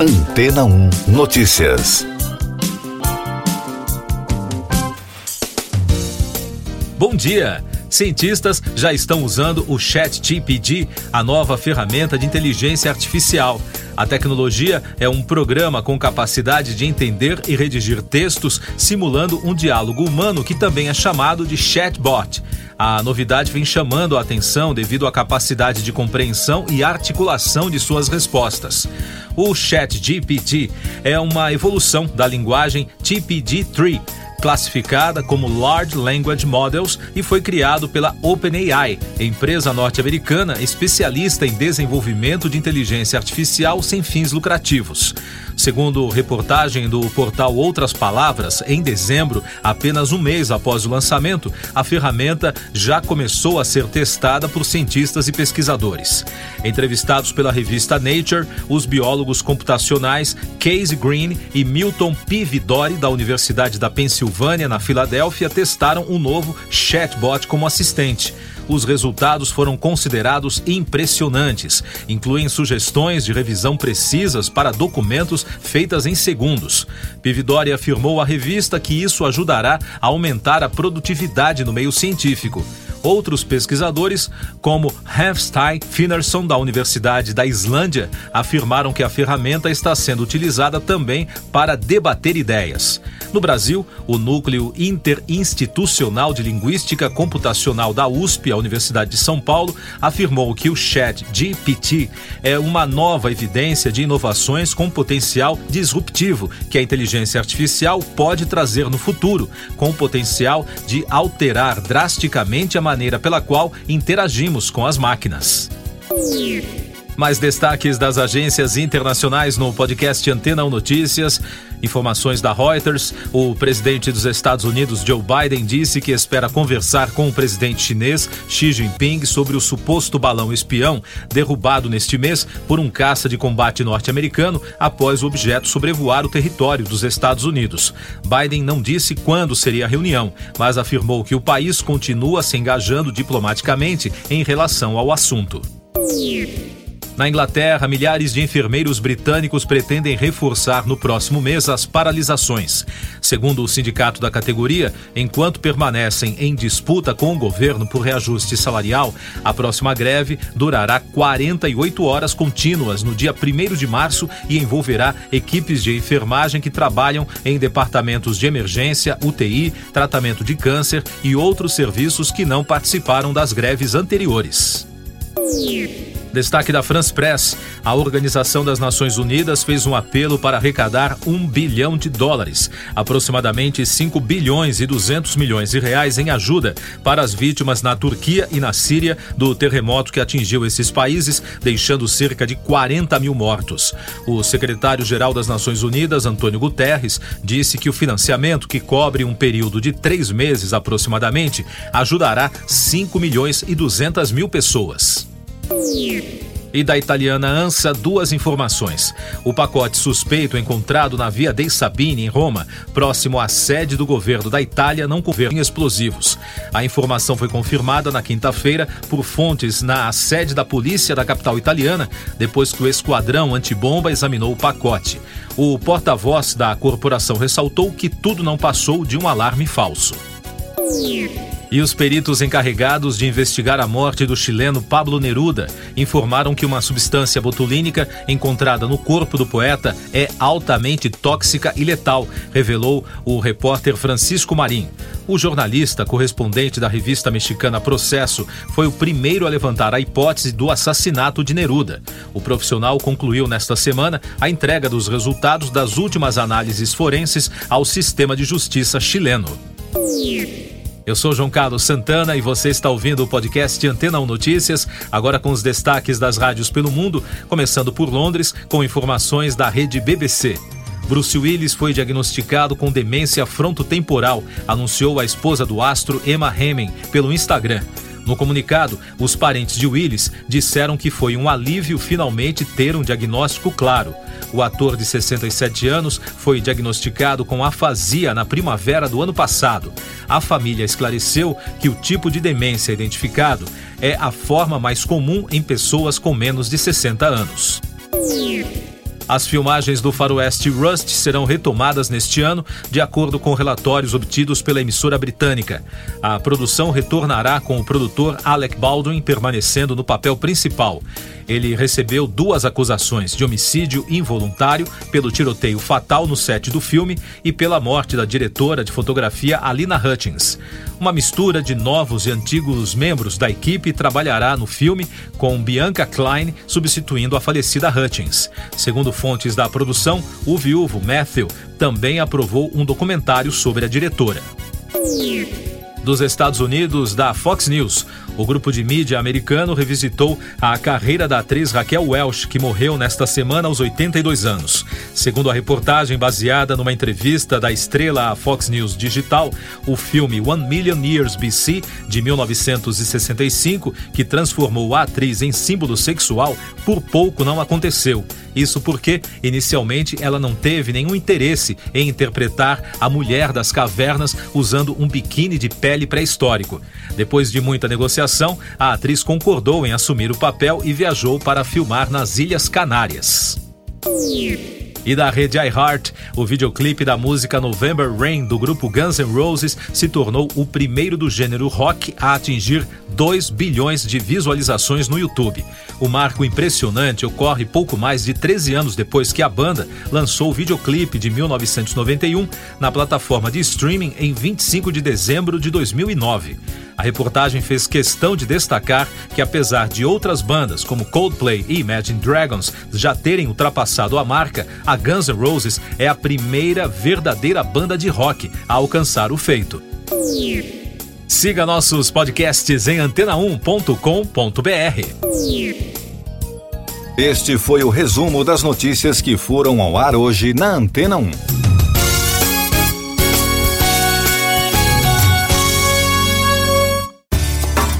Antena 1 Notícias. Bom dia! Cientistas já estão usando o ChatGPT, a nova ferramenta de inteligência artificial. A tecnologia é um programa com capacidade de entender e redigir textos, simulando um diálogo humano que também é chamado de chatbot. A novidade vem chamando a atenção devido à capacidade de compreensão e articulação de suas respostas. O ChatGPT é uma evolução da linguagem TPD-3 classificada como Large Language Models e foi criado pela OpenAI, empresa norte-americana especialista em desenvolvimento de inteligência artificial sem fins lucrativos. Segundo reportagem do portal Outras Palavras, em dezembro, apenas um mês após o lançamento, a ferramenta já começou a ser testada por cientistas e pesquisadores. Entrevistados pela revista Nature, os biólogos computacionais Casey Green e Milton P. Vidori, da Universidade da Pensilvânia, na Filadélfia, testaram um novo chatbot como assistente os resultados foram considerados impressionantes. Incluem sugestões de revisão precisas para documentos feitas em segundos. Pividori afirmou à revista que isso ajudará a aumentar a produtividade no meio científico. Outros pesquisadores, como Hafstein Finnerson, da Universidade da Islândia, afirmaram que a ferramenta está sendo utilizada também para debater ideias. No Brasil, o Núcleo Interinstitucional de Linguística Computacional da USP, a Universidade de São Paulo, afirmou que o Chat GPT é uma nova evidência de inovações com potencial disruptivo que a inteligência artificial pode trazer no futuro, com o potencial de alterar drasticamente a maneira pela qual interagimos com as máquinas. Mais destaques das agências internacionais no podcast Antena 1 Notícias. Informações da Reuters. O presidente dos Estados Unidos, Joe Biden, disse que espera conversar com o presidente chinês Xi Jinping sobre o suposto balão espião derrubado neste mês por um caça de combate norte-americano após o objeto sobrevoar o território dos Estados Unidos. Biden não disse quando seria a reunião, mas afirmou que o país continua se engajando diplomaticamente em relação ao assunto. Na Inglaterra, milhares de enfermeiros britânicos pretendem reforçar no próximo mês as paralisações. Segundo o sindicato da categoria, enquanto permanecem em disputa com o governo por reajuste salarial, a próxima greve durará 48 horas contínuas no dia 1 de março e envolverá equipes de enfermagem que trabalham em departamentos de emergência, UTI, tratamento de câncer e outros serviços que não participaram das greves anteriores. Destaque da France Press: a Organização das Nações Unidas fez um apelo para arrecadar um bilhão de dólares, aproximadamente 5 bilhões e 200 milhões de reais em ajuda para as vítimas na Turquia e na Síria do terremoto que atingiu esses países, deixando cerca de 40 mil mortos. O secretário-geral das Nações Unidas, Antônio Guterres, disse que o financiamento, que cobre um período de três meses aproximadamente, ajudará 5 milhões e 200 mil pessoas. E da italiana ANSA, duas informações. O pacote suspeito encontrado na Via dei Sabini, em Roma, próximo à sede do governo da Itália, não convém explosivos. A informação foi confirmada na quinta-feira por fontes na sede da polícia da capital italiana, depois que o esquadrão antibomba examinou o pacote. O porta-voz da corporação ressaltou que tudo não passou de um alarme falso. E os peritos encarregados de investigar a morte do chileno Pablo Neruda informaram que uma substância botulínica encontrada no corpo do poeta é altamente tóxica e letal, revelou o repórter Francisco Marim. O jornalista, correspondente da revista mexicana Processo, foi o primeiro a levantar a hipótese do assassinato de Neruda. O profissional concluiu nesta semana a entrega dos resultados das últimas análises forenses ao sistema de justiça chileno. Eu sou João Carlos Santana e você está ouvindo o podcast Antena 1 Notícias, agora com os destaques das rádios pelo mundo, começando por Londres, com informações da rede BBC. Bruce Willis foi diagnosticado com demência frontotemporal, anunciou a esposa do astro Emma Hemming pelo Instagram. No comunicado, os parentes de Willis disseram que foi um alívio finalmente ter um diagnóstico claro. O ator de 67 anos foi diagnosticado com afasia na primavera do ano passado. A família esclareceu que o tipo de demência identificado é a forma mais comum em pessoas com menos de 60 anos. As filmagens do faroeste Rust serão retomadas neste ano, de acordo com relatórios obtidos pela emissora britânica. A produção retornará com o produtor Alec Baldwin permanecendo no papel principal. Ele recebeu duas acusações de homicídio involuntário pelo tiroteio fatal no set do filme e pela morte da diretora de fotografia Alina Hutchins. Uma mistura de novos e antigos membros da equipe trabalhará no filme, com Bianca Klein substituindo a falecida Hutchins. Segundo fontes da produção, o viúvo Matthew também aprovou um documentário sobre a diretora dos Estados Unidos da Fox News. O grupo de mídia americano revisitou a carreira da atriz Raquel Welch, que morreu nesta semana aos 82 anos. Segundo a reportagem baseada numa entrevista da estrela à Fox News Digital, o filme One Million Years BC, de 1965, que transformou a atriz em símbolo sexual, por pouco não aconteceu. Isso porque, inicialmente, ela não teve nenhum interesse em interpretar a mulher das cavernas usando um biquíni de pele pré-histórico. Depois de muita negociação, a atriz concordou em assumir o papel e viajou para filmar nas Ilhas Canárias e da rede iHeart. O videoclipe da música November Rain do grupo Guns N' Roses se tornou o primeiro do gênero rock a atingir 2 bilhões de visualizações no YouTube. O marco impressionante ocorre pouco mais de 13 anos depois que a banda lançou o videoclipe de 1991 na plataforma de streaming em 25 de dezembro de 2009. A reportagem fez questão de destacar que, apesar de outras bandas como Coldplay e Imagine Dragons já terem ultrapassado a marca, a Guns N' Roses é a primeira verdadeira banda de rock a alcançar o feito. Siga nossos podcasts em antena1.com.br. Este foi o resumo das notícias que foram ao ar hoje na Antena 1.